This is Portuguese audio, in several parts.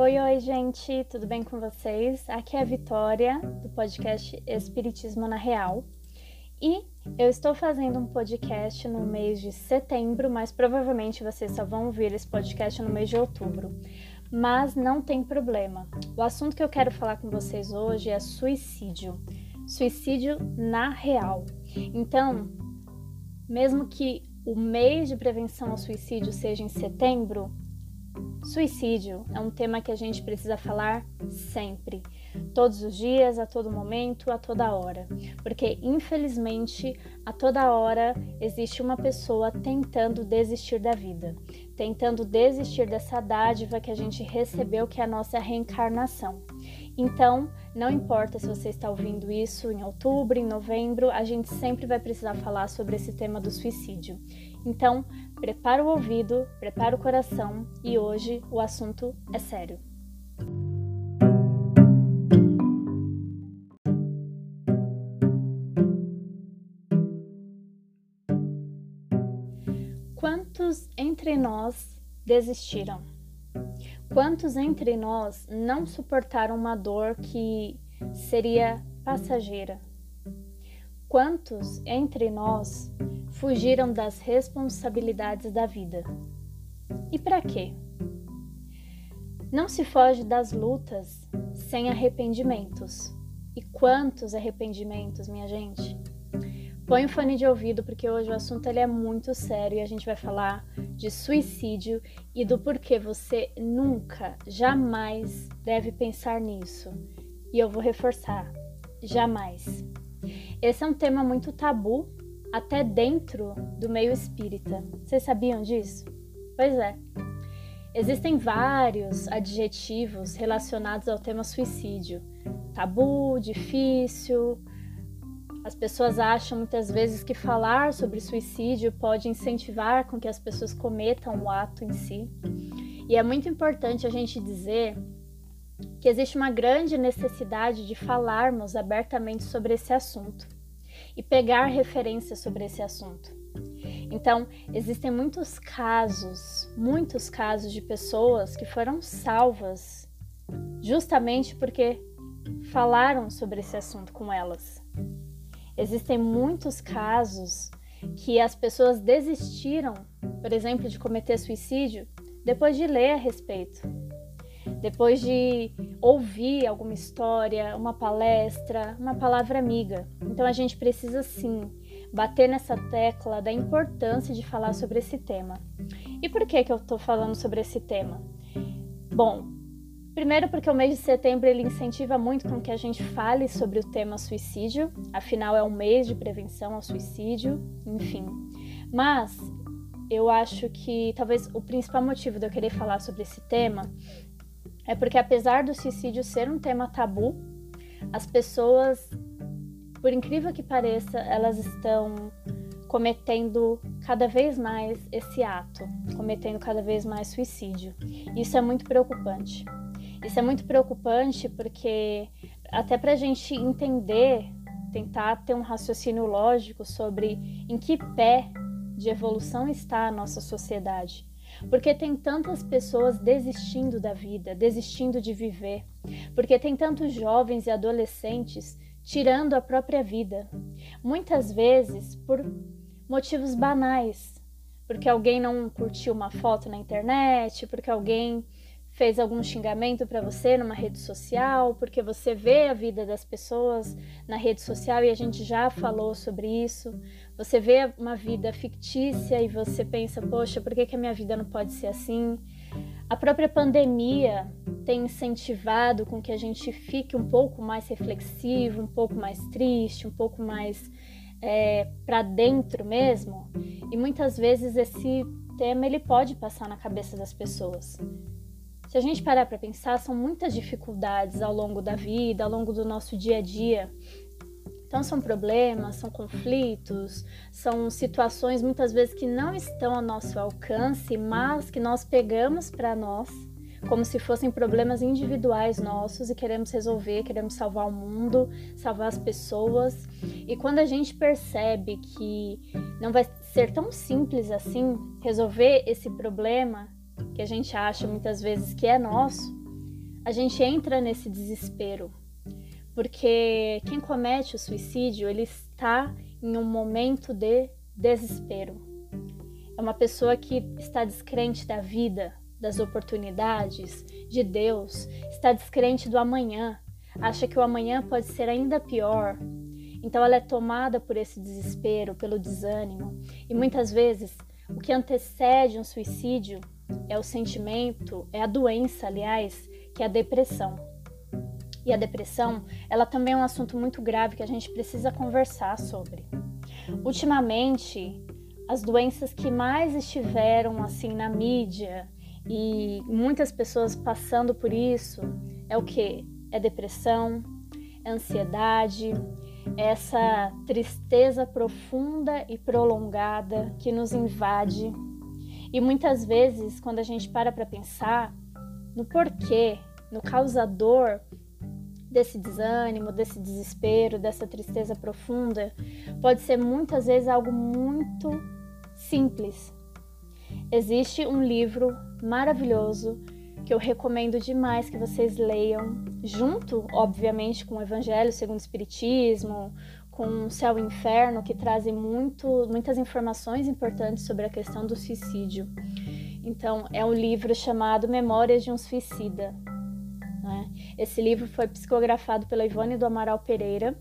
Oi, oi, gente, tudo bem com vocês? Aqui é a Vitória, do podcast Espiritismo na Real. E eu estou fazendo um podcast no mês de setembro, mas provavelmente vocês só vão ouvir esse podcast no mês de outubro. Mas não tem problema. O assunto que eu quero falar com vocês hoje é suicídio. Suicídio na real. Então, mesmo que o mês de prevenção ao suicídio seja em setembro, Suicídio é um tema que a gente precisa falar sempre, todos os dias, a todo momento, a toda hora, porque infelizmente a toda hora existe uma pessoa tentando desistir da vida, tentando desistir dessa dádiva que a gente recebeu, que é a nossa reencarnação. Então, não importa se você está ouvindo isso em outubro, em novembro, a gente sempre vai precisar falar sobre esse tema do suicídio. Então, prepara o ouvido, prepara o coração e hoje o assunto é sério. Quantos entre nós desistiram? Quantos entre nós não suportaram uma dor que seria passageira? Quantos entre nós fugiram das responsabilidades da vida. E para quê? Não se foge das lutas sem arrependimentos. E quantos arrependimentos, minha gente? Põe o fone de ouvido porque hoje o assunto ele é muito sério e a gente vai falar de suicídio e do porquê você nunca, jamais deve pensar nisso. E eu vou reforçar, jamais. Esse é um tema muito tabu até dentro do meio espírita. Vocês sabiam disso? Pois é. Existem vários adjetivos relacionados ao tema suicídio: tabu, difícil. As pessoas acham muitas vezes que falar sobre suicídio pode incentivar com que as pessoas cometam o ato em si. E é muito importante a gente dizer que existe uma grande necessidade de falarmos abertamente sobre esse assunto e pegar referências sobre esse assunto. Então, existem muitos casos, muitos casos de pessoas que foram salvas justamente porque falaram sobre esse assunto com elas. Existem muitos casos que as pessoas desistiram, por exemplo, de cometer suicídio depois de ler a respeito, depois de ouvir alguma história, uma palestra, uma palavra amiga. Então a gente precisa sim bater nessa tecla da importância de falar sobre esse tema. E por que que eu estou falando sobre esse tema? Bom, primeiro porque o mês de setembro ele incentiva muito com que a gente fale sobre o tema suicídio, afinal é um mês de prevenção ao suicídio, enfim. Mas eu acho que talvez o principal motivo de eu querer falar sobre esse tema é porque apesar do suicídio ser um tema tabu, as pessoas, por incrível que pareça, elas estão cometendo cada vez mais esse ato, cometendo cada vez mais suicídio. Isso é muito preocupante. Isso é muito preocupante porque até para a gente entender, tentar ter um raciocínio lógico sobre em que pé de evolução está a nossa sociedade. Porque tem tantas pessoas desistindo da vida, desistindo de viver. Porque tem tantos jovens e adolescentes tirando a própria vida. Muitas vezes por motivos banais. Porque alguém não curtiu uma foto na internet, porque alguém fez algum xingamento para você numa rede social, porque você vê a vida das pessoas na rede social e a gente já falou sobre isso. Você vê uma vida fictícia e você pensa, poxa, por que, que a minha vida não pode ser assim? A própria pandemia tem incentivado com que a gente fique um pouco mais reflexivo, um pouco mais triste, um pouco mais é, para dentro mesmo. E muitas vezes esse tema ele pode passar na cabeça das pessoas. Se a gente parar para pensar, são muitas dificuldades ao longo da vida, ao longo do nosso dia a dia. Então, são problemas, são conflitos, são situações muitas vezes que não estão ao nosso alcance, mas que nós pegamos para nós como se fossem problemas individuais nossos e queremos resolver, queremos salvar o mundo, salvar as pessoas. E quando a gente percebe que não vai ser tão simples assim resolver esse problema, que a gente acha muitas vezes que é nosso, a gente entra nesse desespero, porque quem comete o suicídio, ele está em um momento de desespero. É uma pessoa que está descrente da vida, das oportunidades, de Deus, está descrente do amanhã, acha que o amanhã pode ser ainda pior. Então ela é tomada por esse desespero, pelo desânimo. E muitas vezes o que antecede um suicídio é o sentimento, é a doença, aliás, que é a depressão. E a depressão, ela também é um assunto muito grave que a gente precisa conversar sobre. Ultimamente, as doenças que mais estiveram assim na mídia e muitas pessoas passando por isso é o que? É depressão, é ansiedade, é essa tristeza profunda e prolongada que nos invade. E muitas vezes, quando a gente para para pensar no porquê, no causador desse desânimo, desse desespero, dessa tristeza profunda, pode ser muitas vezes algo muito simples. Existe um livro maravilhoso que eu recomendo demais que vocês leiam, junto, obviamente, com o Evangelho segundo o Espiritismo, com o Céu e Inferno, que trazem muito, muitas informações importantes sobre a questão do suicídio. Então, é um livro chamado Memórias de um Suicida. Né? Esse livro foi psicografado pela Ivone do Amaral Pereira,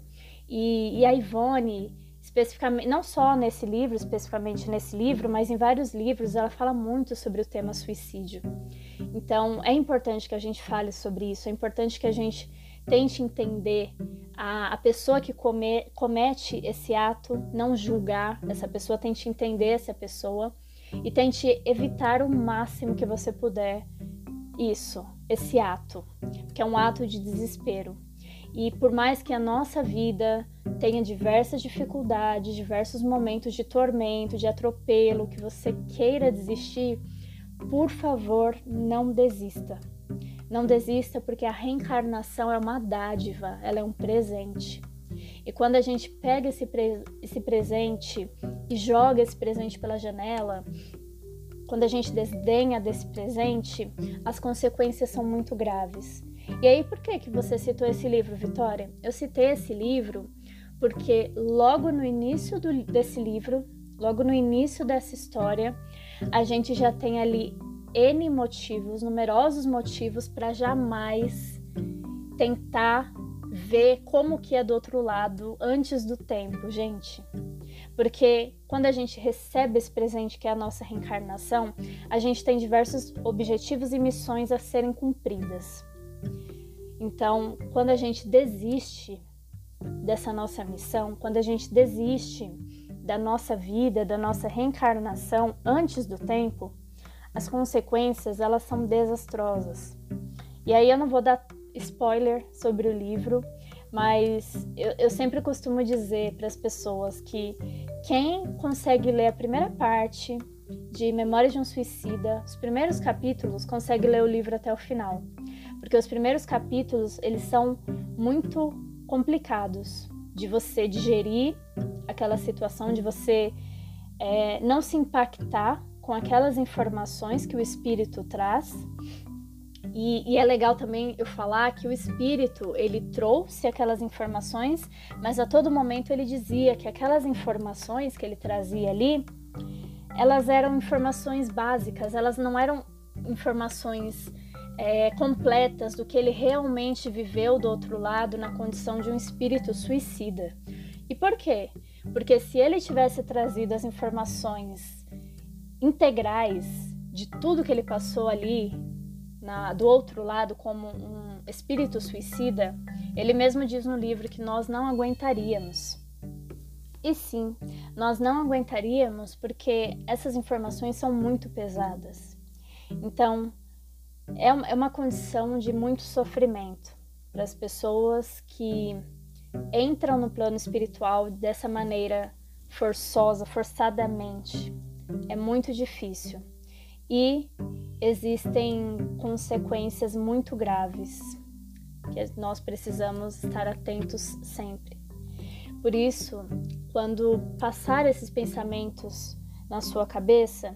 e, e a Ivone especificamente, não só nesse livro, especificamente nesse livro, mas em vários livros, ela fala muito sobre o tema suicídio. Então, é importante que a gente fale sobre isso, é importante que a gente tente entender a, a pessoa que come, comete esse ato, não julgar essa pessoa, tente entender essa pessoa e tente evitar o máximo que você puder isso, esse ato, que é um ato de desespero. E por mais que a nossa vida tenha diversas dificuldades, diversos momentos de tormento, de atropelo, que você queira desistir, por favor, não desista. Não desista porque a reencarnação é uma dádiva, ela é um presente. E quando a gente pega esse, pre esse presente e joga esse presente pela janela, quando a gente desdenha desse presente, as consequências são muito graves. E aí, por que, que você citou esse livro, Vitória? Eu citei esse livro porque logo no início do, desse livro, logo no início dessa história, a gente já tem ali N motivos, numerosos motivos para jamais tentar ver como que é do outro lado antes do tempo, gente. Porque quando a gente recebe esse presente que é a nossa reencarnação, a gente tem diversos objetivos e missões a serem cumpridas. Então, quando a gente desiste dessa nossa missão, quando a gente desiste da nossa vida, da nossa reencarnação antes do tempo, as consequências elas são desastrosas. E aí eu não vou dar spoiler sobre o livro, mas eu, eu sempre costumo dizer para as pessoas que quem consegue ler a primeira parte de Memórias de um Suicida, os primeiros capítulos, consegue ler o livro até o final, porque os primeiros capítulos eles são muito complicados de você digerir aquela situação, de você é, não se impactar com aquelas informações que o espírito traz. E, e, é legal também eu falar que o espírito ele trouxe aquelas informações, mas a todo momento ele dizia que aquelas informações que ele trazia ali, elas eram informações básicas, elas não eram informações é, completas do que ele realmente viveu do outro lado na condição de um espírito suicida. E por quê? Porque se ele tivesse trazido as informações integrais de tudo que ele passou ali na, do outro lado como um espírito suicida, ele mesmo diz no livro que nós não aguentaríamos. E sim, nós não aguentaríamos porque essas informações são muito pesadas. Então, é, é uma condição de muito sofrimento para as pessoas que entram no plano espiritual dessa maneira forçosa, forçadamente. É muito difícil. E existem consequências muito graves que nós precisamos estar atentos sempre. Por isso, quando passar esses pensamentos na sua cabeça,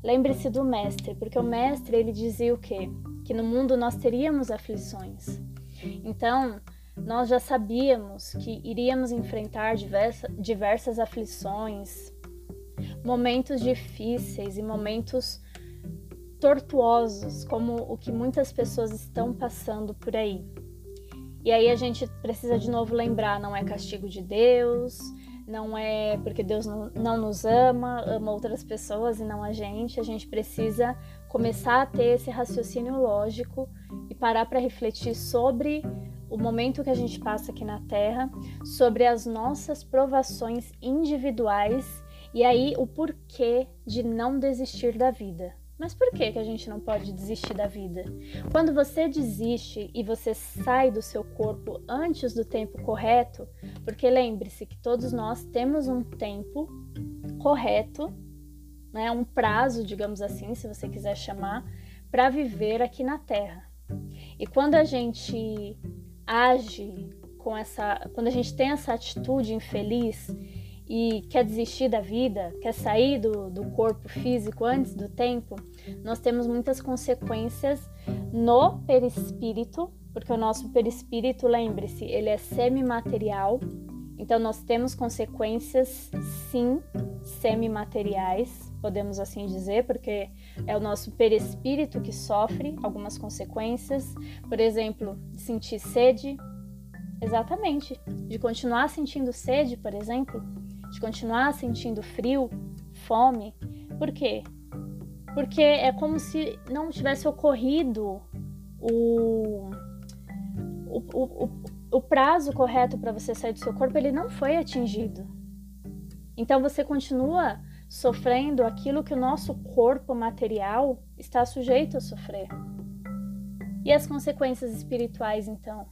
Lembre-se do mestre, porque o mestre ele dizia o quê? que no mundo nós teríamos aflições. Então, nós já sabíamos que iríamos enfrentar diversa, diversas aflições, momentos difíceis e momentos tortuosos, como o que muitas pessoas estão passando por aí. E aí a gente precisa de novo lembrar: não é castigo de Deus, não é porque Deus não, nos ama, ama outras pessoas e não a gente. A gente precisa começar a ter esse raciocínio lógico e parar para refletir sobre o momento que a gente passa aqui na Terra, sobre as nossas provações individuais e aí o porquê de não desistir da vida. Mas por que, que a gente não pode desistir da vida? Quando você desiste e você sai do seu corpo antes do tempo correto, porque lembre-se que todos nós temos um tempo correto, né, um prazo, digamos assim, se você quiser chamar, para viver aqui na Terra. E quando a gente age com essa, quando a gente tem essa atitude infeliz e quer desistir da vida, quer sair do, do corpo físico antes do tempo, nós temos muitas consequências no perispírito, porque o nosso perispírito, lembre-se, ele é semimaterial, então nós temos consequências, sim, semimateriais, podemos assim dizer, porque é o nosso perispírito que sofre algumas consequências, por exemplo, de sentir sede, exatamente, de continuar sentindo sede, por exemplo, de continuar sentindo frio, fome. Por quê? Porque é como se não tivesse ocorrido o, o, o, o prazo correto para você sair do seu corpo, ele não foi atingido. Então você continua sofrendo aquilo que o nosso corpo material está sujeito a sofrer. E as consequências espirituais, então?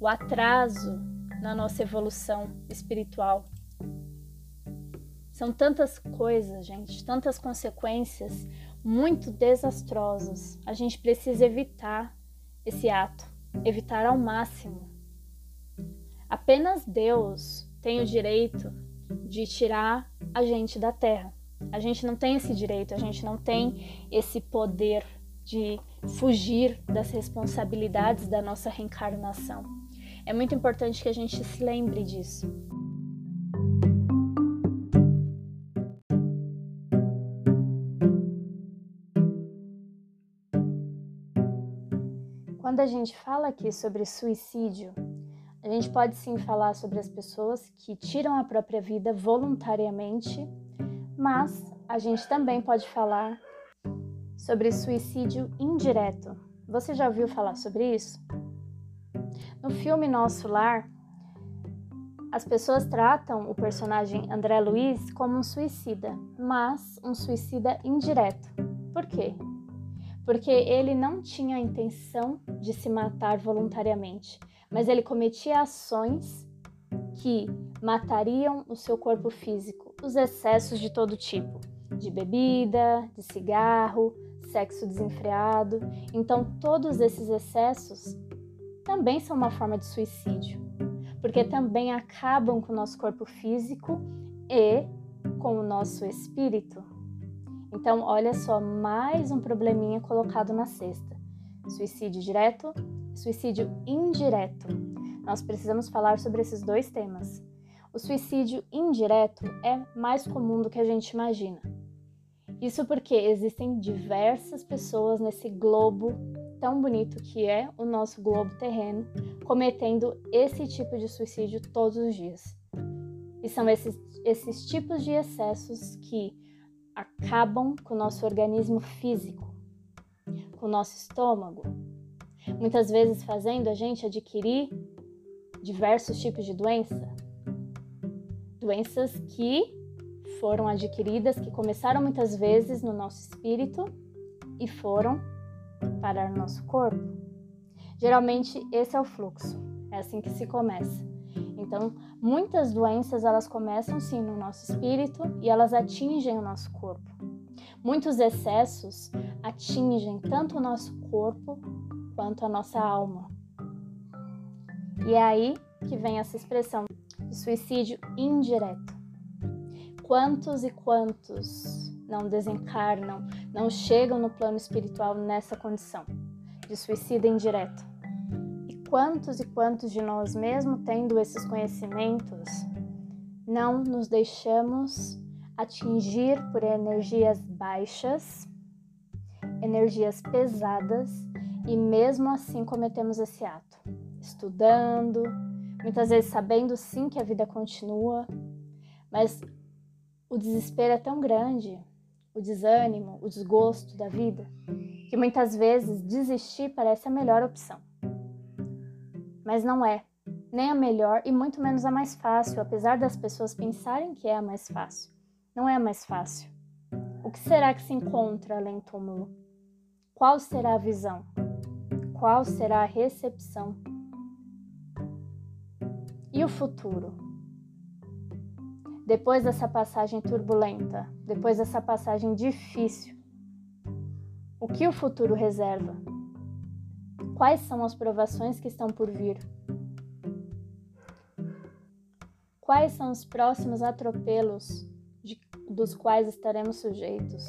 O atraso na nossa evolução espiritual. São tantas coisas, gente, tantas consequências muito desastrosas. A gente precisa evitar esse ato, evitar ao máximo. Apenas Deus tem o direito de tirar a gente da terra. A gente não tem esse direito, a gente não tem esse poder de fugir das responsabilidades da nossa reencarnação. É muito importante que a gente se lembre disso. Quando a gente fala aqui sobre suicídio, a gente pode sim falar sobre as pessoas que tiram a própria vida voluntariamente, mas a gente também pode falar sobre suicídio indireto. Você já ouviu falar sobre isso? No filme Nosso Lar, as pessoas tratam o personagem André Luiz como um suicida, mas um suicida indireto. Por quê? Porque ele não tinha a intenção de se matar voluntariamente, mas ele cometia ações que matariam o seu corpo físico, os excessos de todo tipo, de bebida, de cigarro, sexo desenfreado. Então, todos esses excessos também são uma forma de suicídio, porque também acabam com o nosso corpo físico e com o nosso espírito. Então, olha só, mais um probleminha colocado na cesta: suicídio direto, suicídio indireto. Nós precisamos falar sobre esses dois temas. O suicídio indireto é mais comum do que a gente imagina. Isso porque existem diversas pessoas nesse globo tão bonito que é o nosso globo terreno cometendo esse tipo de suicídio todos os dias. E são esses, esses tipos de excessos que acabam com o nosso organismo físico, com o nosso estômago, muitas vezes fazendo a gente adquirir diversos tipos de doença. Doenças que foram adquiridas, que começaram muitas vezes no nosso espírito e foram parar no nosso corpo. Geralmente esse é o fluxo, é assim que se começa. Então, muitas doenças elas começam sim no nosso espírito e elas atingem o nosso corpo. Muitos excessos atingem tanto o nosso corpo quanto a nossa alma. E é aí que vem essa expressão de suicídio indireto. Quantos e quantos não desencarnam, não chegam no plano espiritual nessa condição? de suicídio indireto. Quantos e quantos de nós, mesmo tendo esses conhecimentos, não nos deixamos atingir por energias baixas, energias pesadas, e mesmo assim cometemos esse ato, estudando, muitas vezes sabendo sim que a vida continua, mas o desespero é tão grande, o desânimo, o desgosto da vida, que muitas vezes desistir parece a melhor opção. Mas não é, nem a melhor e muito menos a mais fácil, apesar das pessoas pensarem que é a mais fácil. Não é a mais fácil. O que será que se encontra além do túmulo? Qual será a visão? Qual será a recepção? E o futuro? Depois dessa passagem turbulenta, depois dessa passagem difícil, o que o futuro reserva? Quais são as provações que estão por vir? Quais são os próximos atropelos de, dos quais estaremos sujeitos?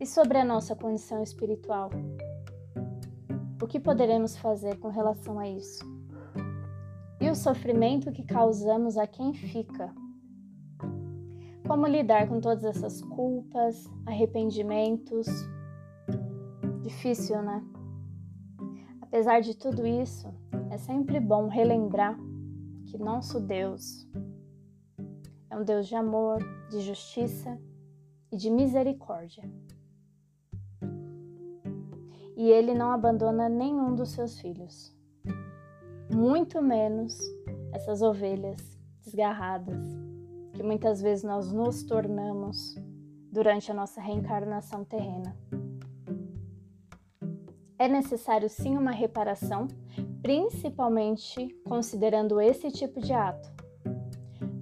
E sobre a nossa condição espiritual? O que poderemos fazer com relação a isso? E o sofrimento que causamos a quem fica? Como lidar com todas essas culpas, arrependimentos? Difícil, né? Apesar de tudo isso, é sempre bom relembrar que nosso Deus é um Deus de amor, de justiça e de misericórdia. E ele não abandona nenhum dos seus filhos, muito menos essas ovelhas desgarradas que muitas vezes nós nos tornamos durante a nossa reencarnação terrena. É necessário sim uma reparação, principalmente considerando esse tipo de ato.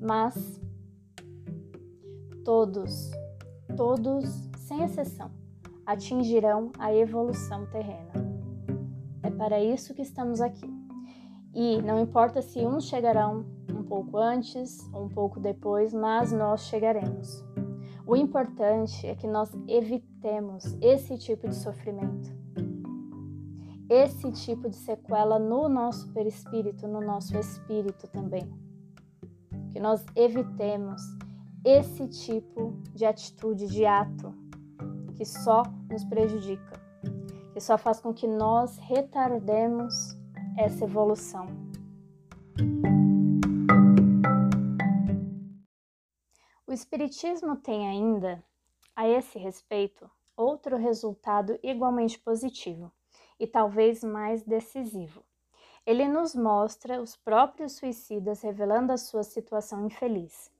Mas todos, todos, sem exceção, atingirão a evolução terrena. É para isso que estamos aqui. E não importa se uns chegarão um pouco antes ou um pouco depois, mas nós chegaremos. O importante é que nós evitemos esse tipo de sofrimento esse tipo de sequela no nosso perispírito, no nosso espírito também. Que nós evitemos esse tipo de atitude, de ato, que só nos prejudica, que só faz com que nós retardemos essa evolução. O Espiritismo tem ainda, a esse respeito, outro resultado igualmente positivo e talvez mais decisivo. Ele nos mostra os próprios suicidas revelando a sua situação infeliz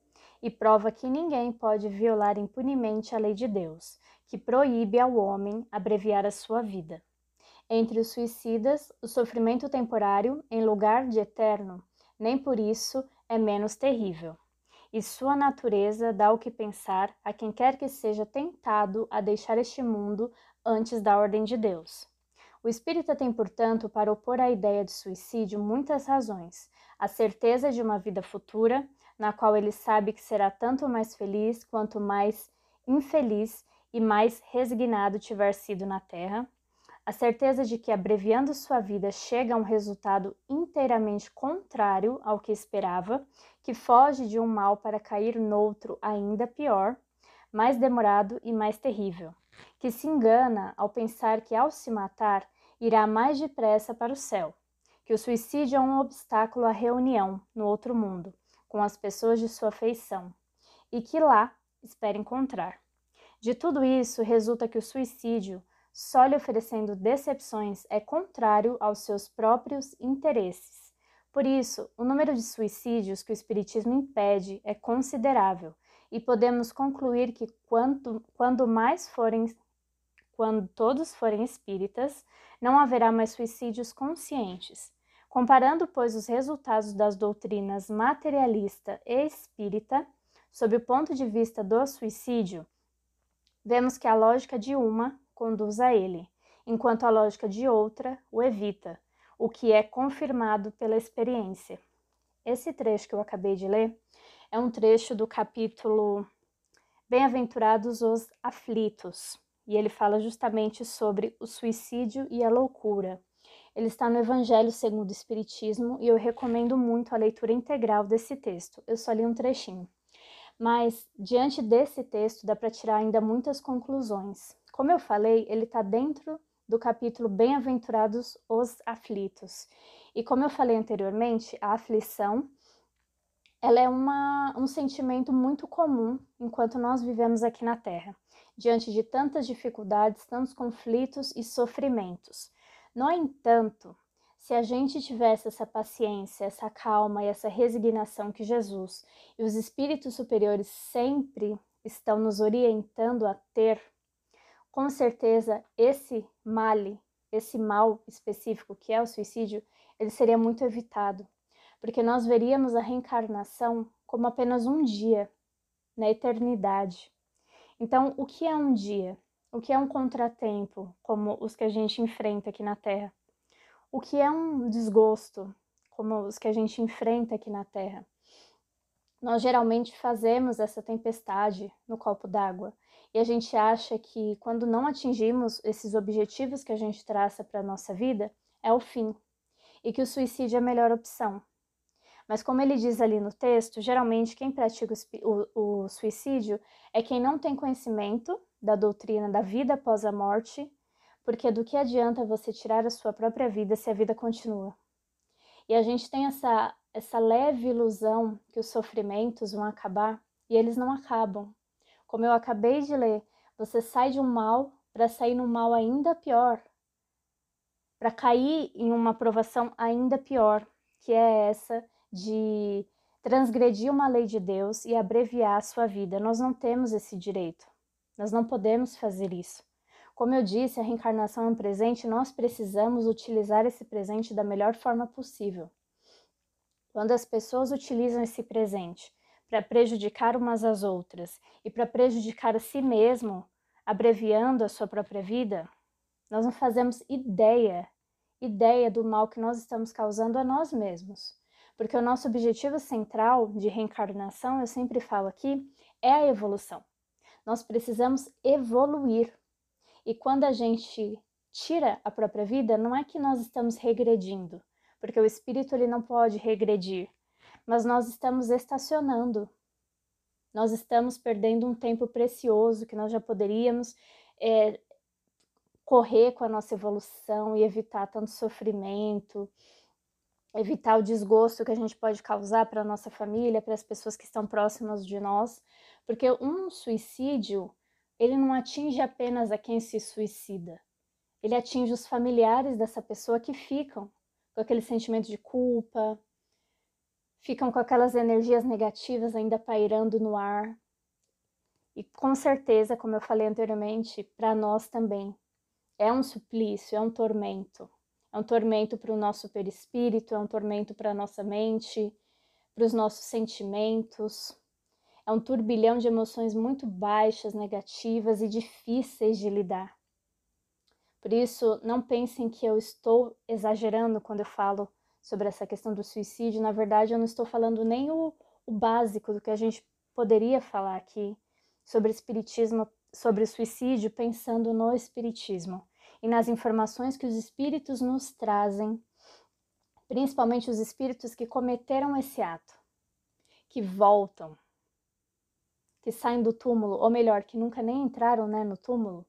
e prova que ninguém pode violar impunemente a lei de Deus, que proíbe ao homem abreviar a sua vida. Entre os suicidas, o sofrimento temporário, em lugar de eterno, nem por isso é menos terrível. E sua natureza dá o que pensar a quem quer que seja tentado a deixar este mundo antes da ordem de Deus. O espírita tem, portanto, para opor à ideia de suicídio muitas razões: a certeza de uma vida futura, na qual ele sabe que será tanto mais feliz quanto mais infeliz e mais resignado tiver sido na terra, a certeza de que, abreviando sua vida, chega a um resultado inteiramente contrário ao que esperava, que foge de um mal para cair noutro ainda pior, mais demorado e mais terrível que se engana ao pensar que, ao se matar, irá mais depressa para o céu, que o suicídio é um obstáculo à reunião no outro mundo com as pessoas de sua feição e que lá espera encontrar. De tudo isso, resulta que o suicídio, só lhe oferecendo decepções, é contrário aos seus próprios interesses. Por isso, o número de suicídios que o Espiritismo impede é considerável, e podemos concluir que quanto, quando mais forem quando todos forem espíritas, não haverá mais suicídios conscientes. Comparando, pois, os resultados das doutrinas materialista e espírita, sob o ponto de vista do suicídio, vemos que a lógica de uma conduz a ele, enquanto a lógica de outra o evita, o que é confirmado pela experiência. Esse trecho que eu acabei de ler é um trecho do capítulo Bem-aventurados os aflitos, e ele fala justamente sobre o suicídio e a loucura. Ele está no Evangelho segundo o Espiritismo e eu recomendo muito a leitura integral desse texto. Eu só li um trechinho. Mas, diante desse texto, dá para tirar ainda muitas conclusões. Como eu falei, ele está dentro do capítulo Bem-aventurados os aflitos. E como eu falei anteriormente, a aflição ela é uma, um sentimento muito comum enquanto nós vivemos aqui na Terra, diante de tantas dificuldades, tantos conflitos e sofrimentos. No entanto, se a gente tivesse essa paciência, essa calma e essa resignação que Jesus e os espíritos superiores sempre estão nos orientando a ter, com certeza esse male, esse mal específico que é o suicídio, ele seria muito evitado porque nós veríamos a reencarnação como apenas um dia na eternidade. Então, o que é um dia? O que é um contratempo, como os que a gente enfrenta aqui na Terra? O que é um desgosto, como os que a gente enfrenta aqui na Terra? Nós geralmente fazemos essa tempestade no copo d'água e a gente acha que quando não atingimos esses objetivos que a gente traça para a nossa vida, é o fim e que o suicídio é a melhor opção. Mas, como ele diz ali no texto, geralmente quem pratica o, o suicídio é quem não tem conhecimento da doutrina da vida após a morte, porque do que adianta você tirar a sua própria vida se a vida continua? E a gente tem essa, essa leve ilusão que os sofrimentos vão acabar e eles não acabam. Como eu acabei de ler, você sai de um mal para sair num mal ainda pior, para cair em uma provação ainda pior, que é essa de transgredir uma lei de Deus e abreviar a sua vida. Nós não temos esse direito. Nós não podemos fazer isso. Como eu disse, a reencarnação é um presente, nós precisamos utilizar esse presente da melhor forma possível. Quando as pessoas utilizam esse presente para prejudicar umas às outras e para prejudicar a si mesmo, abreviando a sua própria vida, nós não fazemos ideia, ideia do mal que nós estamos causando a nós mesmos. Porque o nosso objetivo central de reencarnação, eu sempre falo aqui, é a evolução. Nós precisamos evoluir. E quando a gente tira a própria vida, não é que nós estamos regredindo, porque o espírito ele não pode regredir, mas nós estamos estacionando. Nós estamos perdendo um tempo precioso que nós já poderíamos é, correr com a nossa evolução e evitar tanto sofrimento, evitar o desgosto que a gente pode causar para nossa família, para as pessoas que estão próximas de nós, porque um suicídio, ele não atinge apenas a quem se suicida, ele atinge os familiares dessa pessoa que ficam com aquele sentimento de culpa, ficam com aquelas energias negativas ainda pairando no ar. E com certeza, como eu falei anteriormente, para nós também é um suplício, é um tormento é um tormento para o nosso perispírito, é um tormento para a nossa mente, para os nossos sentimentos. É um turbilhão de emoções muito baixas, negativas e difíceis de lidar. Por isso, não pensem que eu estou exagerando quando eu falo sobre essa questão do suicídio. Na verdade, eu não estou falando nem o, o básico do que a gente poderia falar aqui sobre espiritismo, sobre o suicídio, pensando no espiritismo e nas informações que os espíritos nos trazem, principalmente os espíritos que cometeram esse ato, que voltam, que saem do túmulo, ou melhor, que nunca nem entraram né, no túmulo,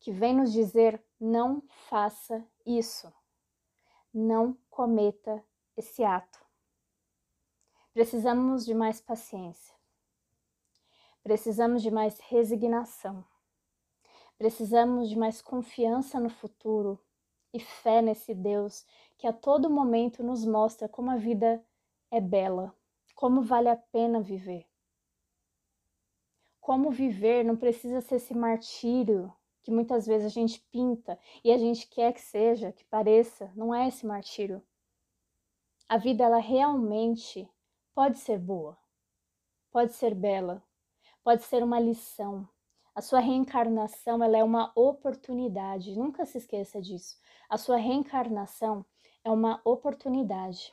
que vem nos dizer: não faça isso, não cometa esse ato. Precisamos de mais paciência, precisamos de mais resignação Precisamos de mais confiança no futuro e fé nesse Deus que a todo momento nos mostra como a vida é bela, como vale a pena viver. Como viver não precisa ser esse martírio que muitas vezes a gente pinta e a gente quer que seja, que pareça, não é esse martírio. A vida ela realmente pode ser boa, pode ser bela, pode ser uma lição, a sua reencarnação ela é uma oportunidade, nunca se esqueça disso. A sua reencarnação é uma oportunidade.